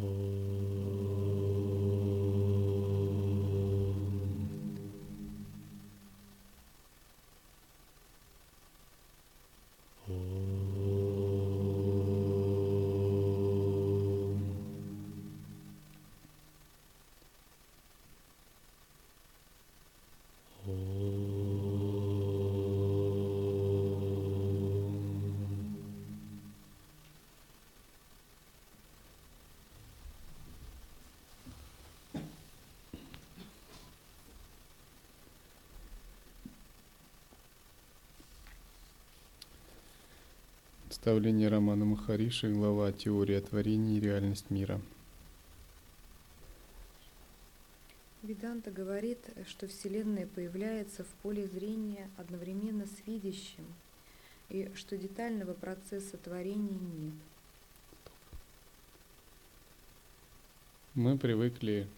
Oh. Ставление Романа Махариши, глава «Теория творения и реальность мира». Веданта говорит, что Вселенная появляется в поле зрения одновременно с видящим, и что детального процесса творения нет. Мы привыкли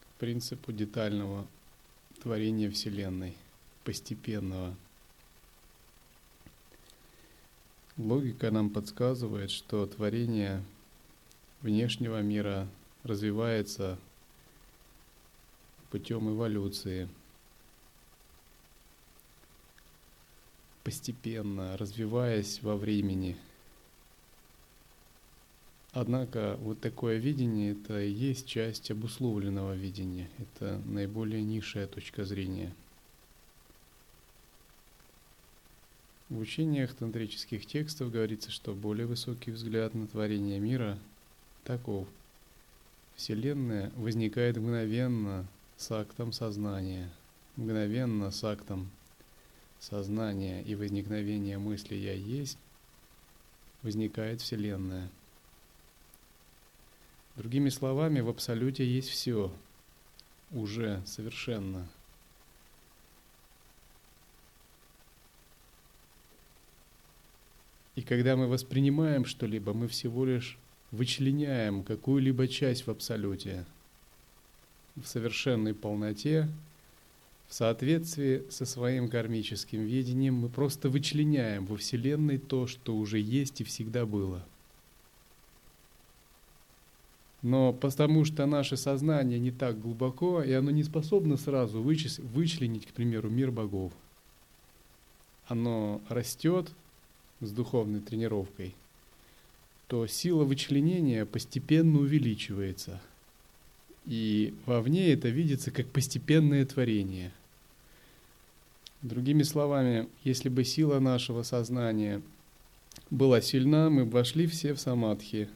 к принципу детального творения Вселенной, постепенного – Логика нам подсказывает, что творение внешнего мира развивается путем эволюции, постепенно развиваясь во времени. Однако вот такое видение – это и есть часть обусловленного видения, это наиболее низшая точка зрения – В учениях тантрических текстов говорится, что более высокий взгляд на творение мира таков. Вселенная возникает мгновенно с актом сознания, мгновенно с актом сознания и возникновения мысли «я есть» возникает Вселенная. Другими словами, в Абсолюте есть все, уже совершенно – когда мы воспринимаем что-либо, мы всего лишь вычленяем какую-либо часть в абсолюте, в совершенной полноте, в соответствии со своим кармическим видением, мы просто вычленяем во Вселенной то, что уже есть и всегда было. Но потому что наше сознание не так глубоко, и оно не способно сразу вычленить, к примеру, мир богов. Оно растет, с духовной тренировкой, то сила вычленения постепенно увеличивается. И вовне это видится как постепенное творение. Другими словами, если бы сила нашего сознания была сильна, мы бы вошли все в самадхи.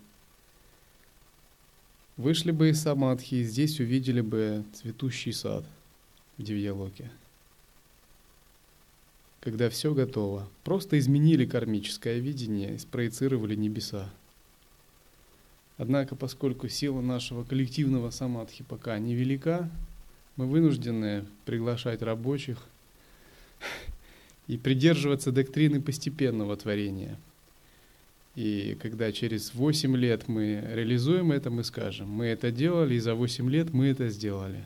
Вышли бы из самадхи, и здесь увидели бы цветущий сад в Дивьялоке когда все готово. Просто изменили кармическое видение и спроецировали небеса. Однако, поскольку сила нашего коллективного самадхи пока невелика, мы вынуждены приглашать рабочих и придерживаться доктрины постепенного творения. И когда через 8 лет мы реализуем это, мы скажем, мы это делали, и за 8 лет мы это сделали.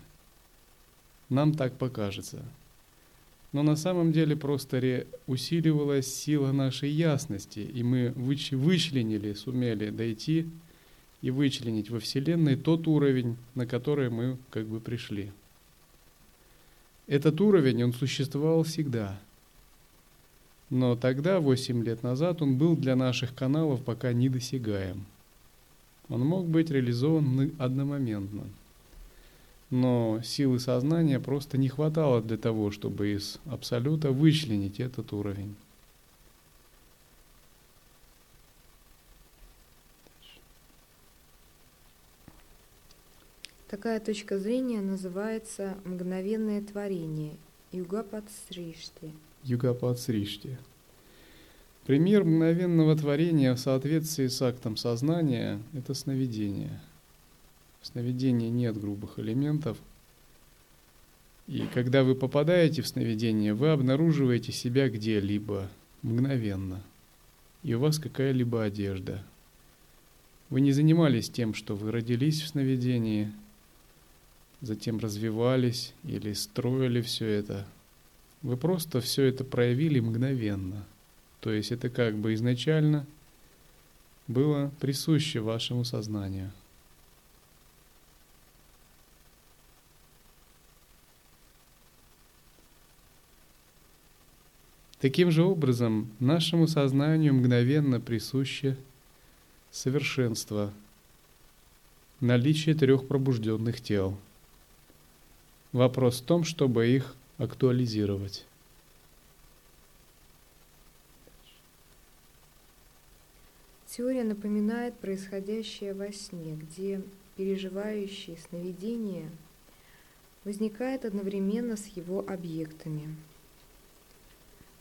Нам так покажется – но на самом деле просто усиливалась сила нашей ясности, и мы вычленили, сумели дойти и вычленить во Вселенной тот уровень, на который мы как бы пришли. Этот уровень, он существовал всегда. Но тогда, 8 лет назад, он был для наших каналов пока недосягаем. Он мог быть реализован одномоментно – но силы сознания просто не хватало для того, чтобы из абсолюта вычленить этот уровень. Такая точка зрения называется мгновенное творение Югапад Сришти. Югапад Сришти. Пример мгновенного творения в соответствии с актом сознания – это сновидение – в сновидении нет грубых элементов. И когда вы попадаете в сновидение, вы обнаруживаете себя где-либо мгновенно. И у вас какая-либо одежда. Вы не занимались тем, что вы родились в сновидении, затем развивались или строили все это. Вы просто все это проявили мгновенно. То есть это как бы изначально было присуще вашему сознанию – Таким же образом, нашему сознанию мгновенно присуще совершенство, наличие трех пробужденных тел. Вопрос в том, чтобы их актуализировать. Теория напоминает происходящее во сне, где переживающий сновидение возникает одновременно с его объектами.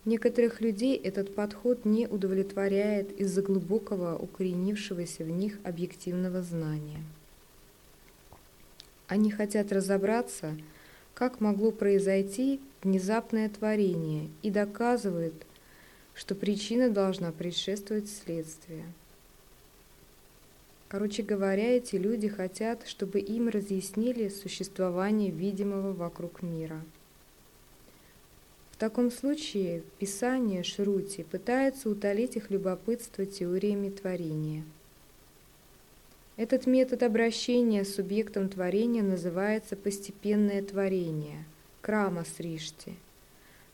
Некоторых людей этот подход не удовлетворяет из-за глубокого укоренившегося в них объективного знания. Они хотят разобраться, как могло произойти внезапное творение, и доказывают, что причина должна предшествовать следствию – Короче говоря, эти люди хотят, чтобы им разъяснили существование видимого вокруг мира. Таком случае Писание Шрути пытается утолить их любопытство теориями творения. Этот метод обращения с субъектом творения называется постепенное творение – крама сришти.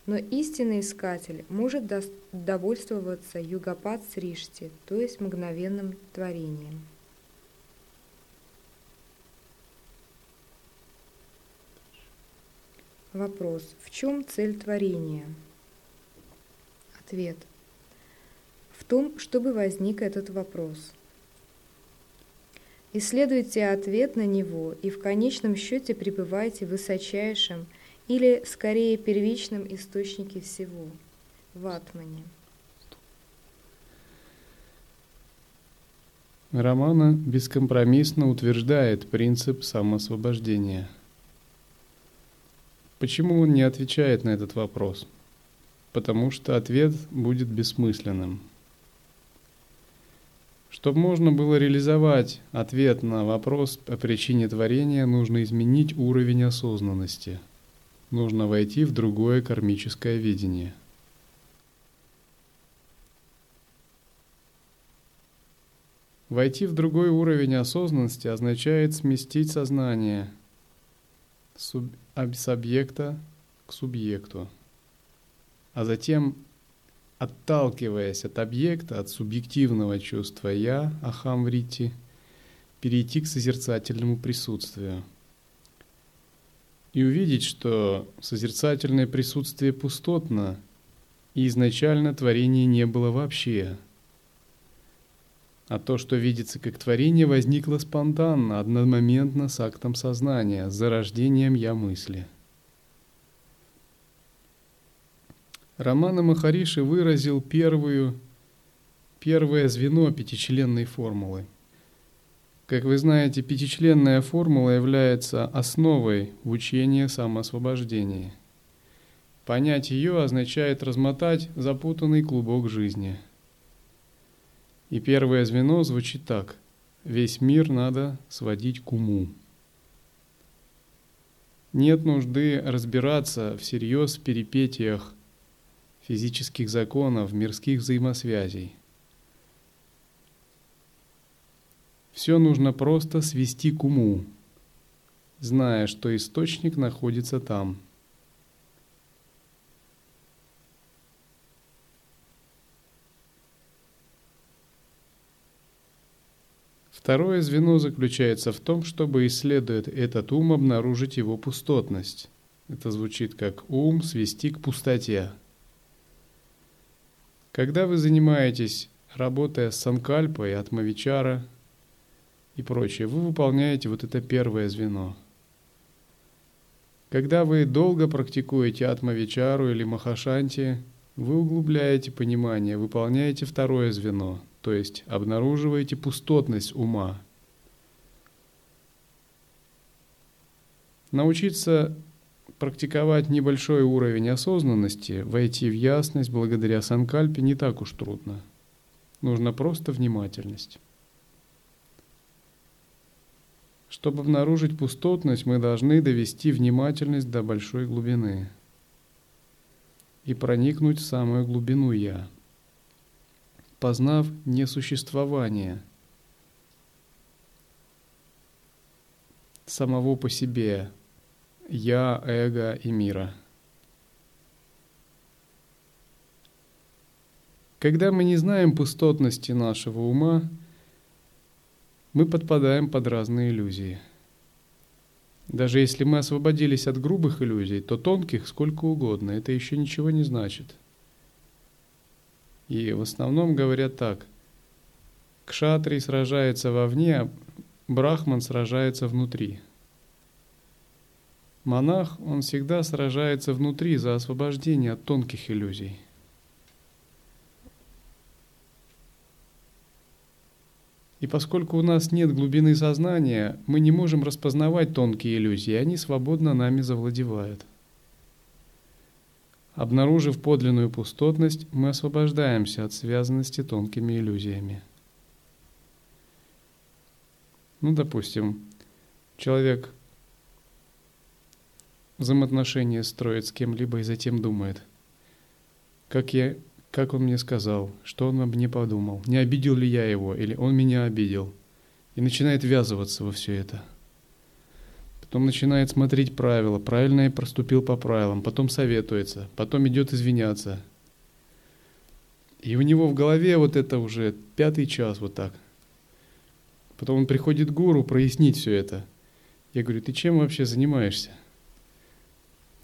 Но истинный искатель может довольствоваться югапат сришти, то есть мгновенным творением. Вопрос. В чем цель творения? Ответ. В том, чтобы возник этот вопрос. Исследуйте ответ на него и в конечном счете пребывайте в высочайшем или, скорее, первичном источнике всего – в Атмане. Романа бескомпромиссно утверждает принцип самоосвобождения – Почему он не отвечает на этот вопрос? Потому что ответ будет бессмысленным. Чтобы можно было реализовать ответ на вопрос о причине творения, нужно изменить уровень осознанности. Нужно войти в другое кармическое видение. Войти в другой уровень осознанности означает сместить сознание с объекта к субъекту, а затем, отталкиваясь от объекта, от субъективного чувства «я», ахамврити, перейти к созерцательному присутствию и увидеть, что созерцательное присутствие пустотно, и изначально творения не было вообще – а то, что видится как творение, возникло спонтанно, одномоментно с актом сознания, с зарождением «я» мысли. Романа Махариши выразил первую, первое звено пятичленной формулы. Как вы знаете, пятичленная формула является основой в учении самоосвобождения. Понять ее означает размотать запутанный клубок жизни – и первое звено звучит так. Весь мир надо сводить к уму. Нет нужды разбираться всерьез в перипетиях физических законов, мирских взаимосвязей. Все нужно просто свести к уму, зная, что источник находится там – Второе звено заключается в том, чтобы, исследуя этот ум, обнаружить его пустотность. Это звучит как ум свести к пустоте. Когда вы занимаетесь, работая с санкальпой, атмавичара и прочее, вы выполняете вот это первое звено. Когда вы долго практикуете атмавичару или махашанти, вы углубляете понимание, выполняете второе звено – то есть обнаруживаете пустотность ума. Научиться практиковать небольшой уровень осознанности, войти в ясность благодаря санкальпе не так уж трудно. Нужна просто внимательность. Чтобы обнаружить пустотность, мы должны довести внимательность до большой глубины и проникнуть в самую глубину «Я» познав несуществование самого по себе «я», эго и мира. Когда мы не знаем пустотности нашего ума, мы подпадаем под разные иллюзии. Даже если мы освободились от грубых иллюзий, то тонких сколько угодно, это еще ничего не значит. И в основном говорят так. Кшатрий сражается вовне, а брахман сражается внутри. Монах, он всегда сражается внутри за освобождение от тонких иллюзий. И поскольку у нас нет глубины сознания, мы не можем распознавать тонкие иллюзии, они свободно нами завладевают. Обнаружив подлинную пустотность, мы освобождаемся от связанности тонкими иллюзиями. Ну, допустим, человек взаимоотношения строит с кем-либо и затем думает, как я как он мне сказал, что он мне подумал, не обидел ли я его, или он меня обидел. И начинает ввязываться во все это. Потом начинает смотреть правила, правильно я проступил по правилам, потом советуется, потом идет извиняться. И у него в голове вот это уже пятый час вот так. Потом он приходит к гуру прояснить все это. Я говорю, ты чем вообще занимаешься?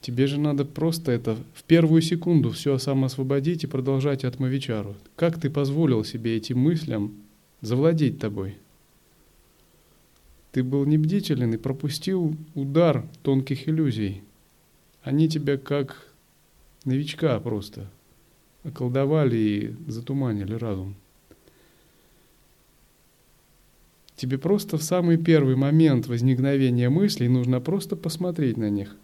Тебе же надо просто это в первую секунду все самоосвободить и продолжать атмавичару. Как ты позволил себе этим мыслям завладеть тобой? Ты был небдителен и пропустил удар тонких иллюзий. Они тебя как новичка просто околдовали и затуманили разум. Тебе просто в самый первый момент возникновения мыслей нужно просто посмотреть на них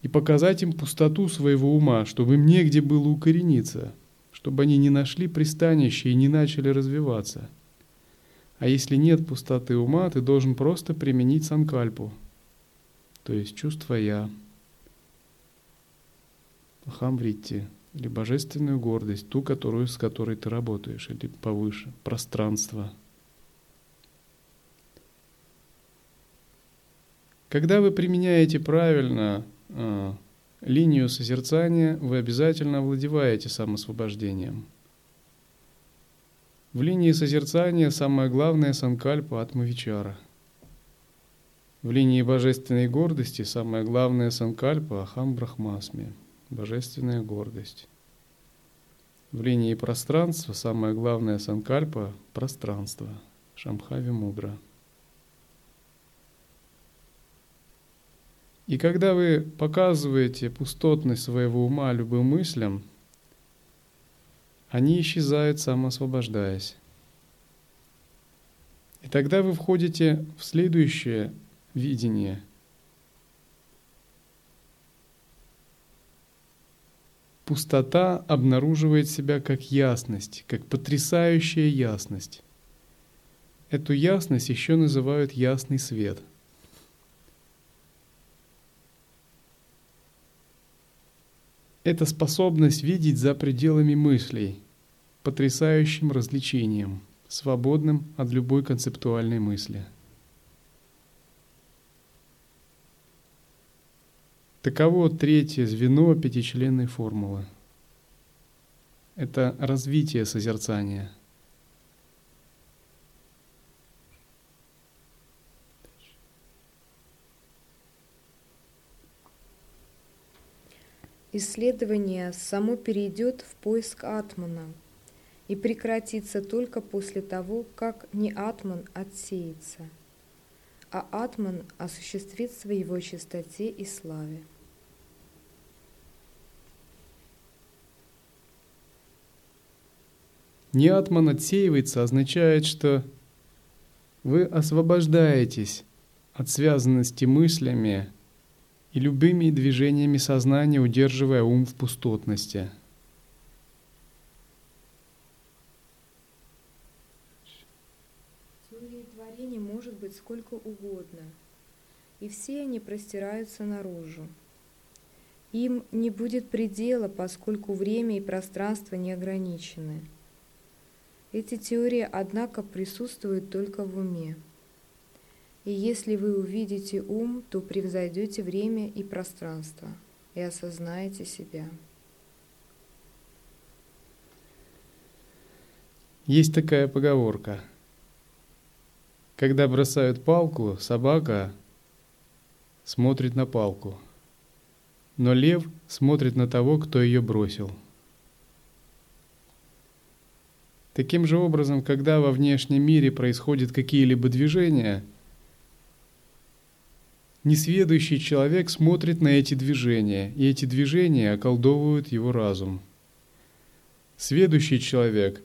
и показать им пустоту своего ума, чтобы им негде было укорениться, чтобы они не нашли пристанище и не начали развиваться. А если нет пустоты ума, ты должен просто применить санкальпу, то есть чувство «я», хамвритти, или божественную гордость, ту, которую, с которой ты работаешь, или повыше, пространство. Когда вы применяете правильно э, линию созерцания, вы обязательно овладеваете самосвобождением. В линии созерцания самое главное – санкальпа атмавичара. В линии божественной гордости самое главное – санкальпа ахам брахмасми – божественная гордость. В линии пространства самое главное – санкальпа – пространство – шамхави мудра – И когда вы показываете пустотность своего ума любым мыслям, они исчезают, самоосвобождаясь. И тогда вы входите в следующее видение. Пустота обнаруживает себя как ясность, как потрясающая ясность. Эту ясность еще называют ясный свет – это способность видеть за пределами мыслей, потрясающим развлечением, свободным от любой концептуальной мысли. Таково третье звено пятичленной формулы. Это развитие созерцания – Исследование само перейдет в поиск атмана и прекратится только после того, как не атман отсеется, а атман осуществится в его чистоте и славе. Не атман отсеивается означает, что вы освобождаетесь от связанности мыслями и любыми движениями сознания удерживая ум в пустотности. Теории творения может быть сколько угодно, и все они простираются наружу. Им не будет предела, поскольку время и пространство не ограничены. Эти теории, однако, присутствуют только в уме. И если вы увидите ум, то превзойдете время и пространство и осознаете себя. Есть такая поговорка. Когда бросают палку, собака смотрит на палку, но лев смотрит на того, кто ее бросил. Таким же образом, когда во внешнем мире происходят какие-либо движения, несведущий человек смотрит на эти движения, и эти движения околдовывают его разум. Сведущий человек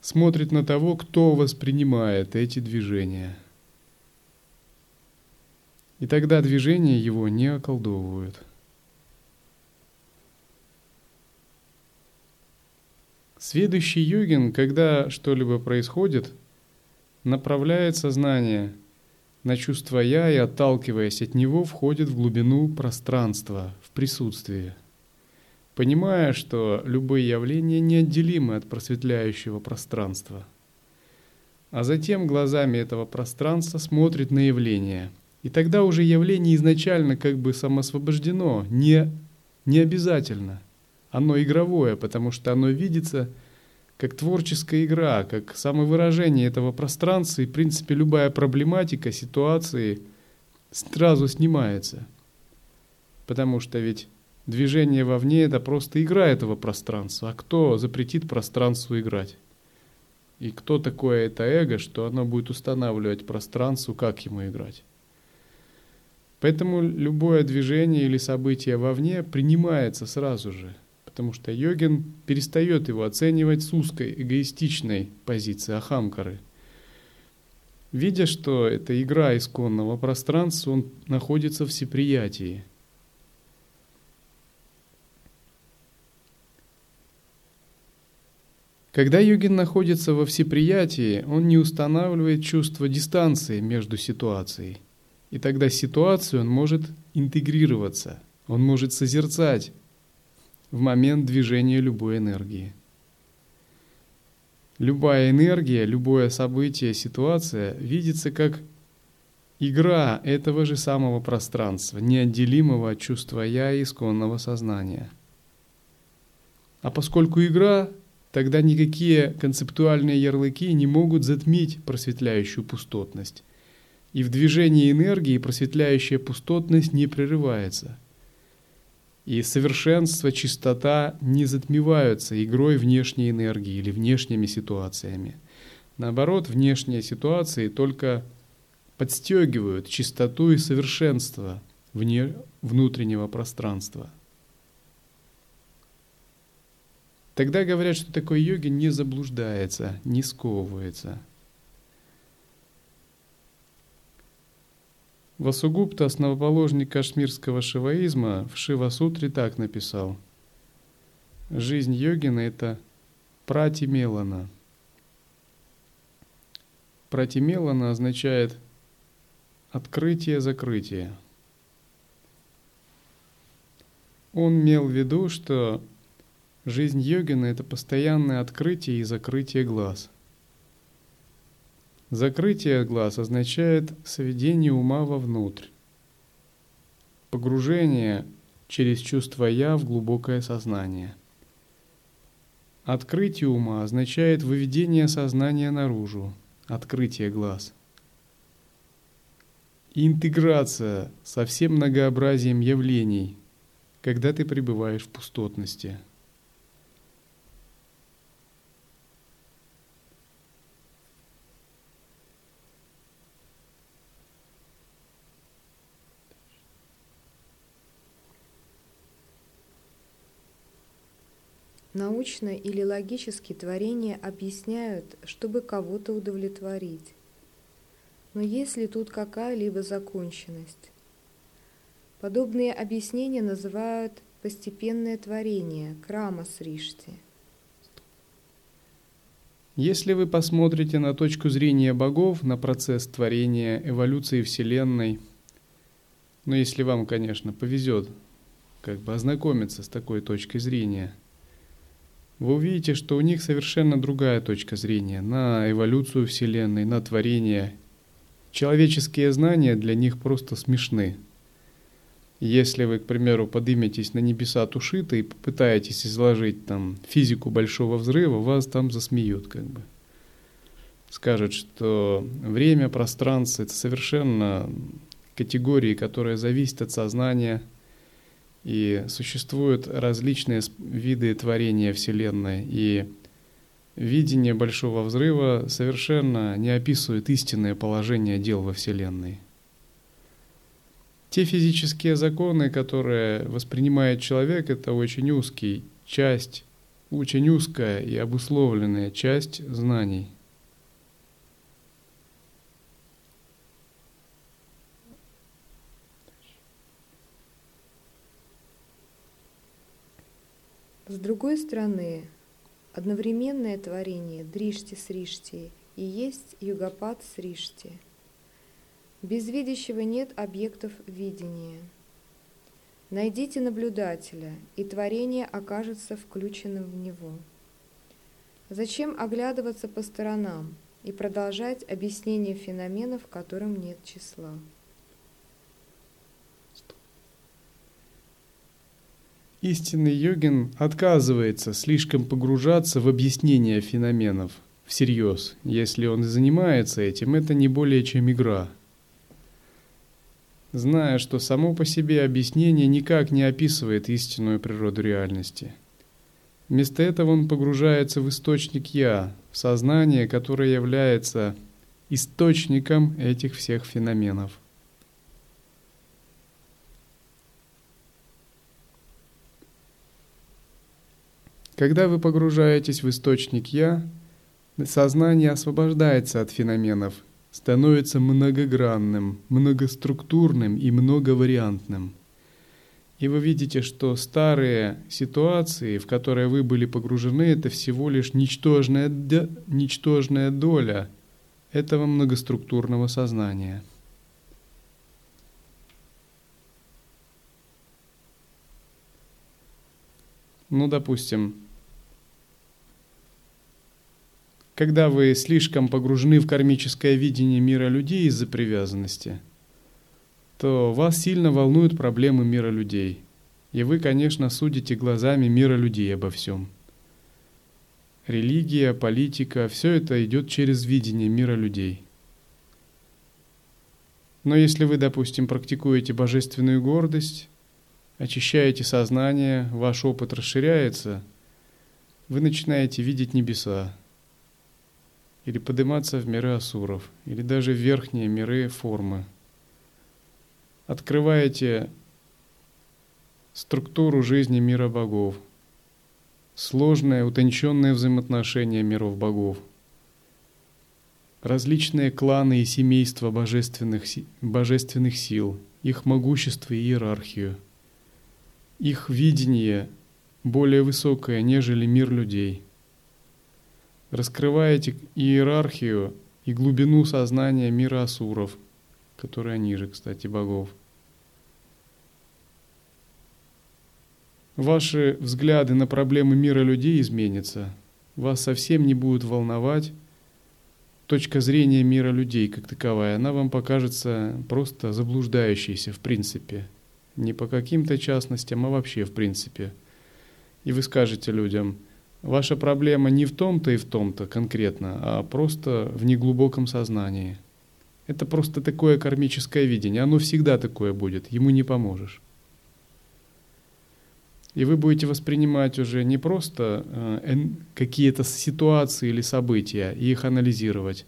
смотрит на того, кто воспринимает эти движения – и тогда движения его не околдовывают. Следующий йогин, когда что-либо происходит, направляет сознание на чувство «я» и, отталкиваясь от него, входит в глубину пространства, в присутствие, понимая, что любые явления неотделимы от просветляющего пространства. А затем глазами этого пространства смотрит на явление – и тогда уже явление изначально как бы самосвобождено, не, не обязательно. Оно игровое, потому что оно видится как творческая игра, как самовыражение этого пространства, и, в принципе, любая проблематика ситуации сразу снимается. Потому что ведь движение вовне – это просто игра этого пространства. А кто запретит пространству играть? И кто такое это эго, что оно будет устанавливать пространству, как ему играть? Поэтому любое движение или событие вовне принимается сразу же, потому что йогин перестает его оценивать с узкой, эгоистичной позиции ахамкары. Видя, что это игра исконного пространства, он находится в всеприятии. Когда йогин находится во всеприятии, он не устанавливает чувство дистанции между ситуацией – и тогда ситуацию он может интегрироваться, он может созерцать в момент движения любой энергии. Любая энергия, любое событие, ситуация видится как игра этого же самого пространства, неотделимого от чувства «я» и исконного сознания. А поскольку игра, тогда никакие концептуальные ярлыки не могут затмить просветляющую пустотность – и в движении энергии просветляющая пустотность не прерывается. И совершенство, чистота не затмеваются игрой внешней энергии или внешними ситуациями. Наоборот, внешние ситуации только подстегивают чистоту и совершенство вне внутреннего пространства. Тогда говорят, что такой йоги не заблуждается, не сковывается – Васугупта, основоположник кашмирского шиваизма, в Шива-сутре так написал. Жизнь йогина – это пратимелана. Пратимелана означает открытие-закрытие. Он имел в виду, что жизнь йогина – это постоянное открытие и закрытие глаз – Закрытие глаз означает сведение ума вовнутрь, погружение через чувство «я» в глубокое сознание. Открытие ума означает выведение сознания наружу, открытие глаз. интеграция со всем многообразием явлений, когда ты пребываешь в пустотности – Научно или логически творения объясняют, чтобы кого-то удовлетворить. Но есть ли тут какая-либо законченность? Подобные объяснения называют постепенное творение, крама сришти. Если вы посмотрите на точку зрения богов, на процесс творения, эволюции Вселенной, ну если вам, конечно, повезет как бы ознакомиться с такой точкой зрения – вы увидите, что у них совершенно другая точка зрения на эволюцию Вселенной, на творение. Человеческие знания для них просто смешны. Если вы, к примеру, подыметесь на небеса Тушита и попытаетесь изложить там физику Большого Взрыва, вас там засмеют как бы. скажет, что время, пространство — это совершенно категории, которые зависят от сознания, и существуют различные виды творения Вселенной, и видение Большого Взрыва совершенно не описывает истинное положение дел во Вселенной. Те физические законы, которые воспринимает человек, это очень узкий часть, очень узкая и обусловленная часть знаний. С другой стороны, одновременное творение Дришти Сришти и есть Югапат Сришти. Без видящего нет объектов видения. Найдите наблюдателя, и творение окажется включенным в него. Зачем оглядываться по сторонам и продолжать объяснение феноменов, которым нет числа? Истинный йогин отказывается слишком погружаться в объяснение феноменов всерьез. Если он и занимается этим, это не более чем игра. Зная, что само по себе объяснение никак не описывает истинную природу реальности. Вместо этого он погружается в источник «я», в сознание, которое является источником этих всех феноменов – Когда вы погружаетесь в источник «я», сознание освобождается от феноменов, становится многогранным, многоструктурным и многовариантным. И вы видите, что старые ситуации, в которые вы были погружены, это всего лишь ничтожная, ничтожная доля этого многоструктурного сознания. Ну, допустим, когда вы слишком погружены в кармическое видение мира людей из-за привязанности, то вас сильно волнуют проблемы мира людей. И вы, конечно, судите глазами мира людей обо всем. Религия, политика – все это идет через видение мира людей. Но если вы, допустим, практикуете божественную гордость, очищаете сознание, ваш опыт расширяется, вы начинаете видеть небеса, или подниматься в миры асуров, или даже в верхние миры формы. Открываете структуру жизни мира богов, сложное, утонченное взаимоотношение миров богов, различные кланы и семейства божественных, божественных сил, их могущество и иерархию, их видение более высокое, нежели мир людей – раскрываете иерархию и глубину сознания мира асуров, которые ниже, кстати, богов. Ваши взгляды на проблемы мира людей изменятся. Вас совсем не будет волновать точка зрения мира людей как таковая. Она вам покажется просто заблуждающейся в принципе. Не по каким-то частностям, а вообще в принципе. И вы скажете людям – Ваша проблема не в том-то и в том-то конкретно, а просто в неглубоком сознании. Это просто такое кармическое видение. Оно всегда такое будет, ему не поможешь. И вы будете воспринимать уже не просто э, какие-то ситуации или события и их анализировать,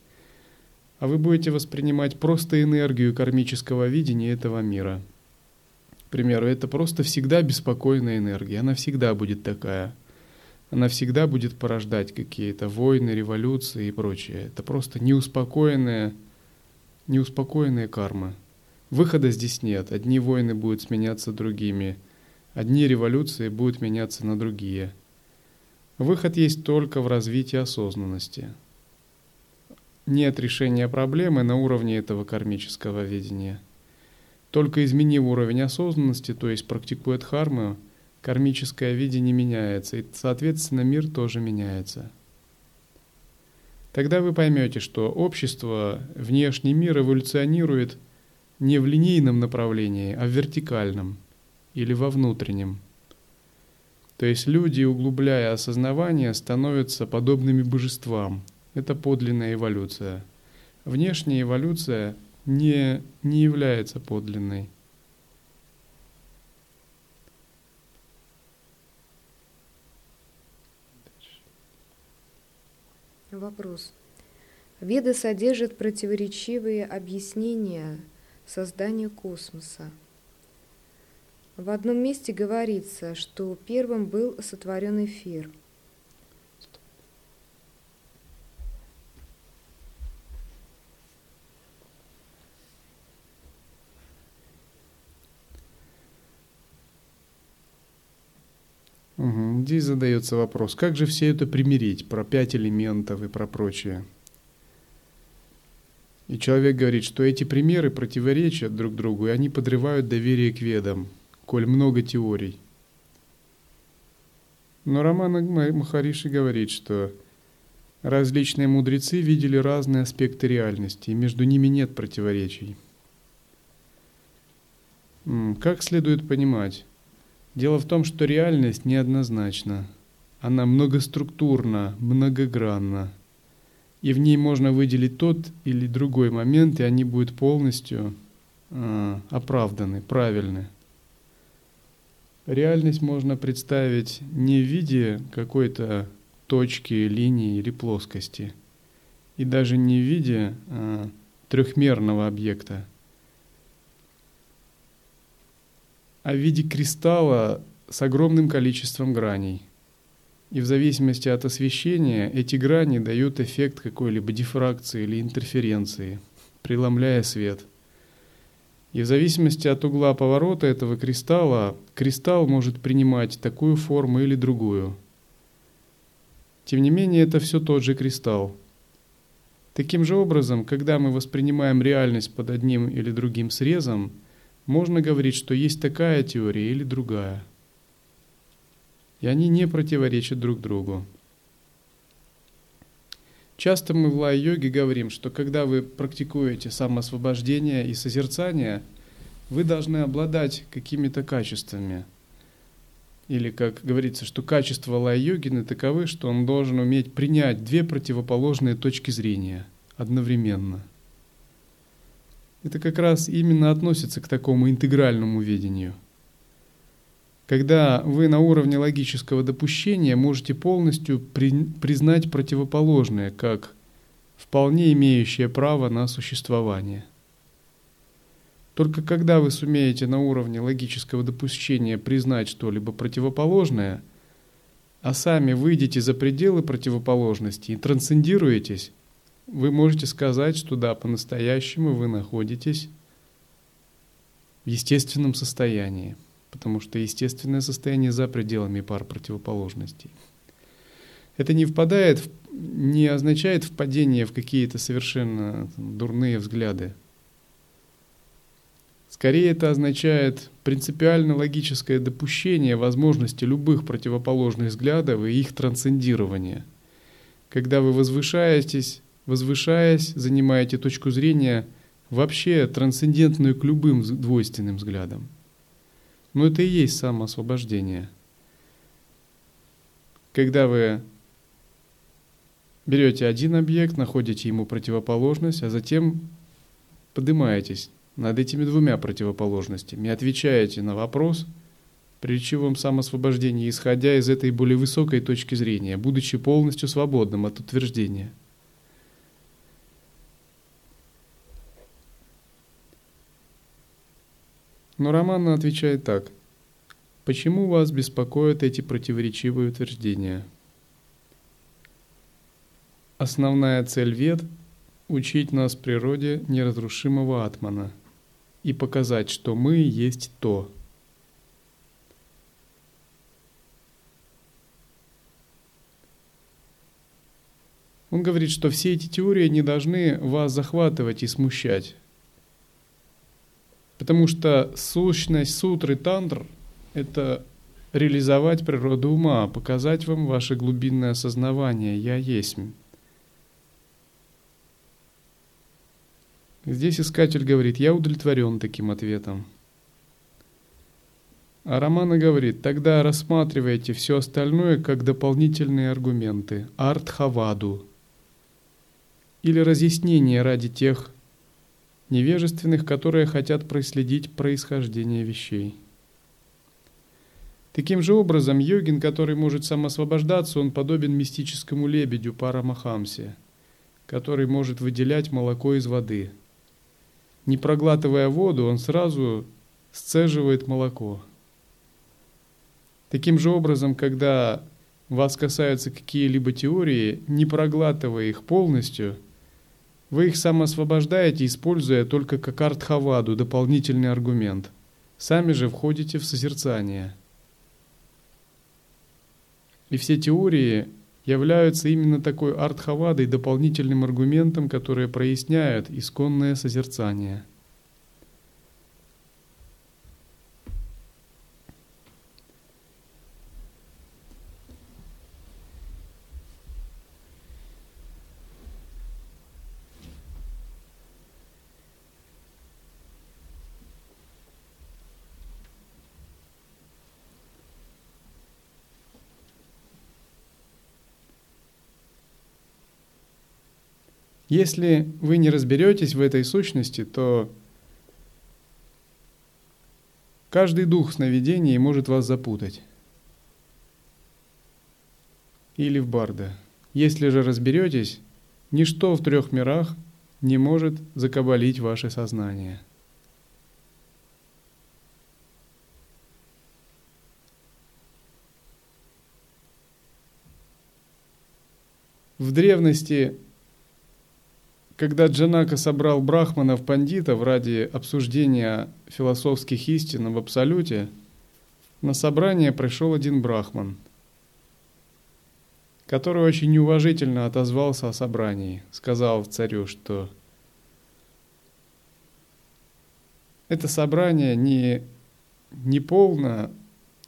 а вы будете воспринимать просто энергию кармического видения этого мира. К примеру, это просто всегда беспокойная энергия, она всегда будет такая – она всегда будет порождать какие-то войны, революции и прочее. Это просто неуспокоенная, неуспокоенная карма. Выхода здесь нет. Одни войны будут сменяться другими, одни революции будут меняться на другие. Выход есть только в развитии осознанности. Нет решения проблемы на уровне этого кармического видения. Только изменив уровень осознанности, то есть практикуя дхарму, кармическое видение меняется, и, соответственно, мир тоже меняется. Тогда вы поймете, что общество, внешний мир эволюционирует не в линейном направлении, а в вертикальном или во внутреннем. То есть люди, углубляя осознавание, становятся подобными божествам, Это подлинная эволюция. Внешняя эволюция не, не является подлинной. Вопрос. Веды содержат противоречивые объяснения создания космоса. В одном месте говорится, что первым был сотворен эфир. Угу. Здесь задается вопрос, как же все это примирить, про пять элементов и про прочее. И человек говорит, что эти примеры противоречат друг другу, и они подрывают доверие к ведам – коль много теорий. Но Роман Махариши говорит, что различные мудрецы видели разные аспекты реальности, и между ними нет противоречий. Как следует понимать? Дело в том, что реальность неоднозначна. Она многоструктурна, многогранна. И в ней можно выделить тот или другой момент, и они будут полностью э, оправданы, правильны. Реальность можно представить не в виде какой-то точки, линии или плоскости, и даже не в виде а, трехмерного объекта, а в виде кристалла с огромным количеством граней. И в зависимости от освещения эти грани дают эффект какой-либо дифракции или интерференции, преломляя свет – и в зависимости от угла поворота этого кристалла, кристалл может принимать такую форму или другую. Тем не менее, это все тот же кристалл. Таким же образом, когда мы воспринимаем реальность под одним или другим срезом, можно говорить, что есть такая теория или другая. И они не противоречат друг другу. Часто мы в лай-йоге говорим, что когда вы практикуете самоосвобождение и созерцание, вы должны обладать какими-то качествами. Или, как говорится, что качества лай-йогины таковы, что он должен уметь принять две противоположные точки зрения одновременно. Это как раз именно относится к такому интегральному видению – когда вы на уровне логического допущения можете полностью при, признать противоположное как вполне имеющее право на существование. Только когда вы сумеете на уровне логического допущения признать что-либо противоположное, а сами выйдете за пределы противоположности и трансцендируетесь, вы можете сказать, что да, по-настоящему вы находитесь в естественном состоянии потому что естественное состояние за пределами пар противоположностей. Это не впадает, не означает впадение в какие-то совершенно дурные взгляды. Скорее это означает принципиально логическое допущение возможности любых противоположных взглядов и их трансцендирование. Когда вы возвышаетесь, возвышаясь, занимаете точку зрения вообще трансцендентную к любым двойственным взглядам. Но это и есть самоосвобождение. Когда вы берете один объект, находите ему противоположность, а затем поднимаетесь над этими двумя противоположностями и отвечаете на вопрос при речевом самосвобождении, исходя из этой более высокой точки зрения, будучи полностью свободным от утверждения – Но Романна отвечает так. Почему вас беспокоят эти противоречивые утверждения? Основная цель вед – учить нас природе неразрушимого атмана и показать, что мы есть то. Он говорит, что все эти теории не должны вас захватывать и смущать. Потому что сущность сутры тантр – это реализовать природу ума, показать вам ваше глубинное осознавание «Я есть». Здесь искатель говорит «Я удовлетворен таким ответом». А Романа говорит, тогда рассматривайте все остальное как дополнительные аргументы, артхаваду. или разъяснение ради тех невежественных, которые хотят проследить происхождение вещей. Таким же образом, йогин, который может самосвобождаться, он подобен мистическому лебедю Парамахамсе, который может выделять молоко из воды. Не проглатывая воду, он сразу сцеживает молоко. Таким же образом, когда вас касаются какие-либо теории, не проглатывая их полностью, вы их самоосвобождаете, используя только как артхаваду, дополнительный аргумент. Сами же входите в созерцание – и все теории являются именно такой артхавадой, дополнительным аргументом, который проясняет исконное созерцание – Если вы не разберетесь в этой сущности, то каждый дух сновидений может вас запутать. Или в барда. Если же разберетесь, ничто в трех мирах не может закабалить ваше сознание. В древности когда Джанака собрал брахманов пандитов ради обсуждения философских истин в абсолюте, на собрание пришел один брахман, который очень неуважительно отозвался о собрании, сказал царю, что это собрание не, не полно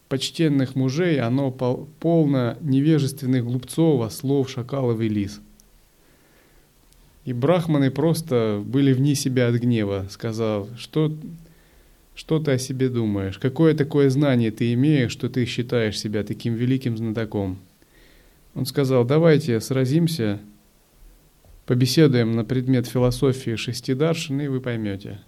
почтенных мужей, оно полно невежественных глупцов, ослов, шакалов и лис – и брахманы просто были вне себя от гнева, сказав, что, что ты о себе думаешь, какое такое знание ты имеешь, что ты считаешь себя таким великим знатоком. Он сказал, давайте сразимся, побеседуем на предмет философии шестидаршины, и вы поймете.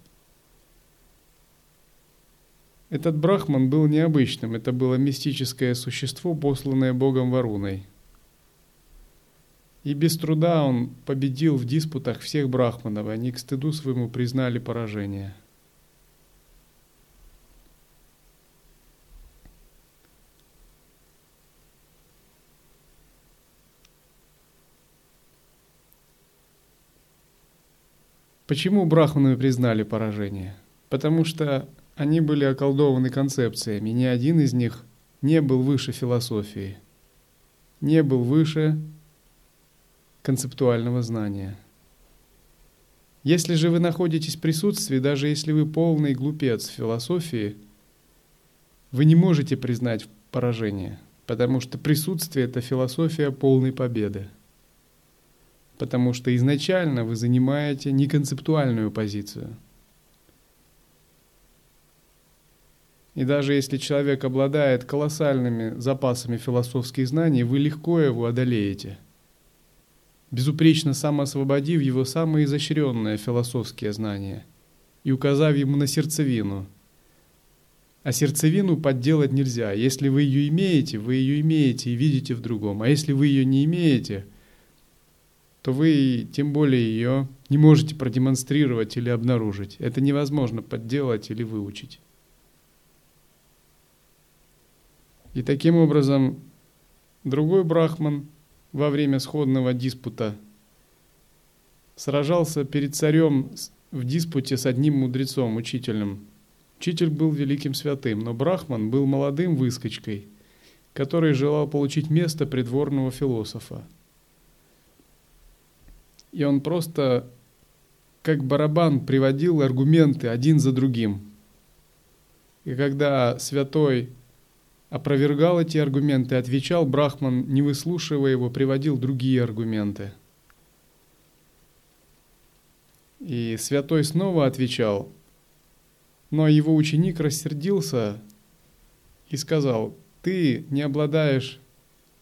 Этот брахман был необычным, это было мистическое существо, посланное Богом Варуной – и без труда он победил в диспутах всех брахманов, и они к стыду своему признали поражение. Почему брахманы признали поражение? Потому что они были околдованы концепциями, ни один из них не был выше философии, не был выше концептуального знания. Если же вы находитесь в присутствии, даже если вы полный глупец в философии, вы не можете признать поражение, потому что присутствие – это философия полной победы. Потому что изначально вы занимаете неконцептуальную позицию. И даже если человек обладает колоссальными запасами философских знаний, вы легко его одолеете – безупречно самоосвободив его самые изощренные философские знания и указав ему на сердцевину. А сердцевину подделать нельзя. Если вы ее имеете, вы ее имеете и видите в другом. А если вы ее не имеете, то вы тем более ее не можете продемонстрировать или обнаружить. Это невозможно подделать или выучить. И таким образом другой брахман – во время сходного диспута. Сражался перед царем в диспуте с одним мудрецом, учителем. Учитель был великим святым, но Брахман был молодым выскочкой, который желал получить место придворного философа. И он просто как барабан приводил аргументы один за другим. И когда святой опровергал эти аргументы, отвечал Брахман, не выслушивая его, приводил другие аргументы. И святой снова отвечал, но его ученик рассердился и сказал, ты не обладаешь,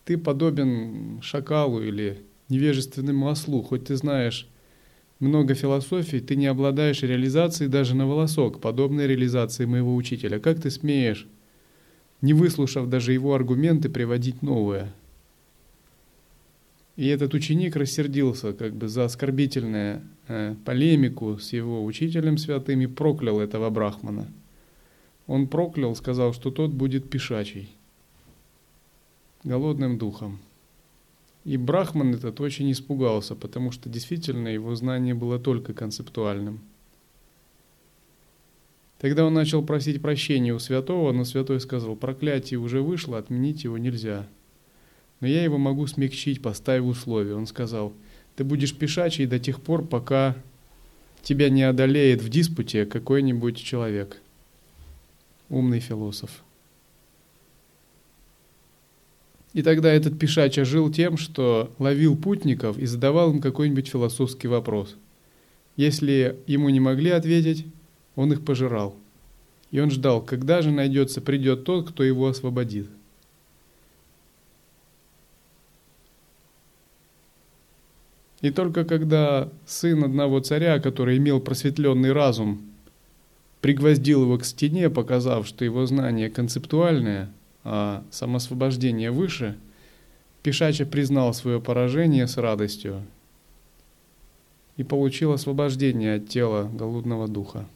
ты подобен шакалу или невежественному ослу, хоть ты знаешь много философий, ты не обладаешь реализацией даже на волосок, подобной реализации моего учителя. Как ты смеешь, не выслушав даже его аргументы, приводить новое? И этот ученик рассердился как бы за оскорбительную э, полемику с его учителем святым и проклял этого брахмана. Он проклял, сказал, что тот будет пешачий, голодным духом. И Брахман этот очень испугался, потому что действительно его знание было только концептуальным. Тогда он начал просить прощения у святого, но святой сказал, проклятие уже вышло, отменить его нельзя. Но я его могу смягчить, поставив условие. Он сказал, ты будешь пешачий до тех пор, пока тебя не одолеет в диспуте какой-нибудь человек, умный философ. И тогда этот пешача жил тем, что ловил путников и задавал им какой-нибудь философский вопрос. Если ему не могли ответить, он их пожирал. И он ждал, когда же найдется, придет тот, кто его освободит. И только когда сын одного царя, который имел просветленный разум, пригвоздил его к стене, показав, что его знание концептуальное – а самосвобождение выше, Пишача признал свое поражение с радостью и получил освобождение от тела голодного духа.